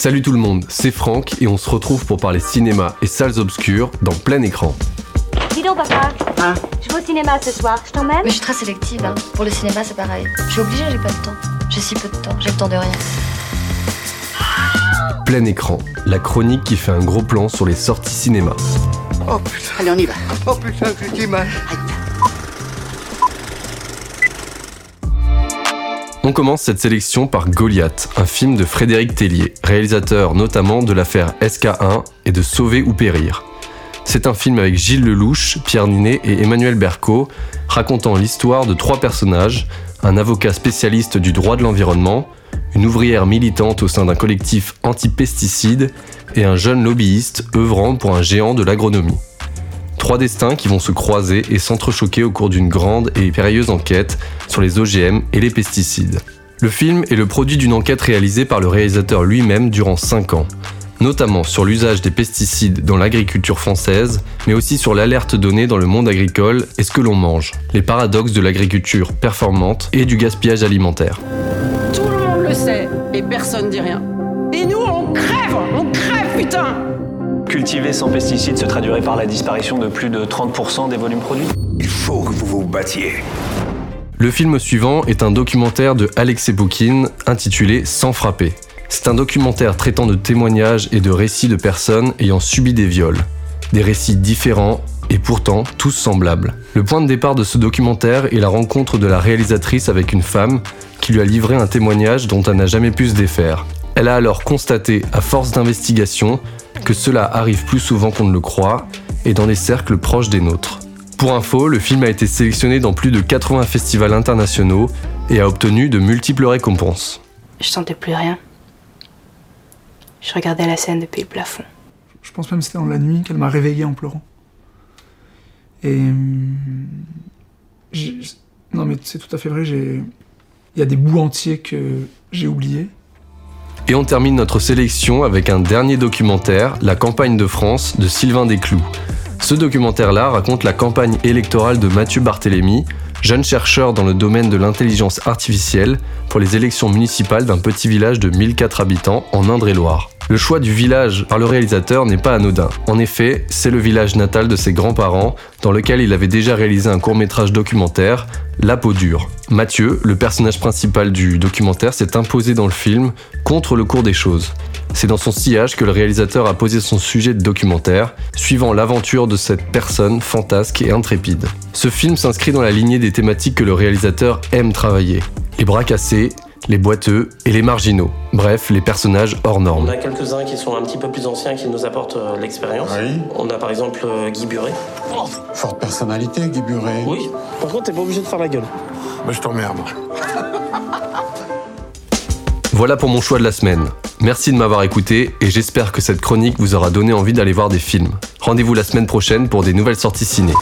Salut tout le monde, c'est Franck et on se retrouve pour parler cinéma et salles obscures dans plein écran. Dis donc, papa. Hein Je vais au cinéma ce soir. Je t'emmène Mais je suis très sélective. hein. Pour le cinéma, c'est pareil. Je suis obligée, j'ai pas le temps. J'ai si peu de temps. J'ai le temps de rien. Plein écran, la chronique qui fait un gros plan sur les sorties cinéma. Oh putain, allez on y va. Oh putain, j'ai mal. Aïe. On commence cette sélection par Goliath, un film de Frédéric Tellier, réalisateur notamment de l'affaire SK1 et de Sauver ou Périr. C'est un film avec Gilles Lelouch, Pierre Ninet et Emmanuel Berco, racontant l'histoire de trois personnages, un avocat spécialiste du droit de l'environnement, une ouvrière militante au sein d'un collectif anti-pesticides et un jeune lobbyiste œuvrant pour un géant de l'agronomie. Trois destins qui vont se croiser et s'entrechoquer au cours d'une grande et périlleuse enquête sur les OGM et les pesticides. Le film est le produit d'une enquête réalisée par le réalisateur lui-même durant 5 ans, notamment sur l'usage des pesticides dans l'agriculture française, mais aussi sur l'alerte donnée dans le monde agricole et ce que l'on mange, les paradoxes de l'agriculture performante et du gaspillage alimentaire. Tout le monde le sait et personne dit rien. Et nous, on crève On crève, putain Cultiver sans pesticides se traduirait par la disparition de plus de 30% des volumes produits. Il faut que vous vous battiez. Le film suivant est un documentaire de Alexei Boukine intitulé Sans frapper. C'est un documentaire traitant de témoignages et de récits de personnes ayant subi des viols. Des récits différents et pourtant tous semblables. Le point de départ de ce documentaire est la rencontre de la réalisatrice avec une femme qui lui a livré un témoignage dont elle n'a jamais pu se défaire. Elle a alors constaté, à force d'investigation, que cela arrive plus souvent qu'on ne le croit et dans des cercles proches des nôtres. Pour info, le film a été sélectionné dans plus de 80 festivals internationaux et a obtenu de multiples récompenses. Je sentais plus rien. Je regardais la scène depuis le plafond. Je pense même que c'était dans la nuit qu'elle m'a réveillé en pleurant. Et. hum, Non, mais c'est tout à fait vrai, j'ai. Il y a des bouts entiers que j'ai oubliés. Et on termine notre sélection avec un dernier documentaire, La campagne de France de Sylvain Desclous. Ce documentaire-là raconte la campagne électorale de Mathieu Barthélémy, jeune chercheur dans le domaine de l'intelligence artificielle pour les élections municipales d'un petit village de 1004 habitants en Indre-et-Loire. Le choix du village par le réalisateur n'est pas anodin. En effet, c'est le village natal de ses grands-parents dans lequel il avait déjà réalisé un court-métrage documentaire, La peau dure. Mathieu, le personnage principal du documentaire, s'est imposé dans le film contre le cours des choses. C'est dans son sillage que le réalisateur a posé son sujet de documentaire, suivant l'aventure de cette personne fantasque et intrépide. Ce film s'inscrit dans la lignée des thématiques que le réalisateur aime travailler. Les bras cassés, les boiteux et les marginaux. Bref, les personnages hors On normes. a quelques-uns qui sont un petit peu plus anciens qui nous apportent euh, l'expérience. Oui. On a par exemple euh, Guy Buret. Forte personnalité, Guy Buret. Oui. Par contre, t'es pas obligé de faire la gueule. Bah, je t'emmerde. Voilà pour mon choix de la semaine. Merci de m'avoir écouté et j'espère que cette chronique vous aura donné envie d'aller voir des films. Rendez-vous la semaine prochaine pour des nouvelles sorties ciné.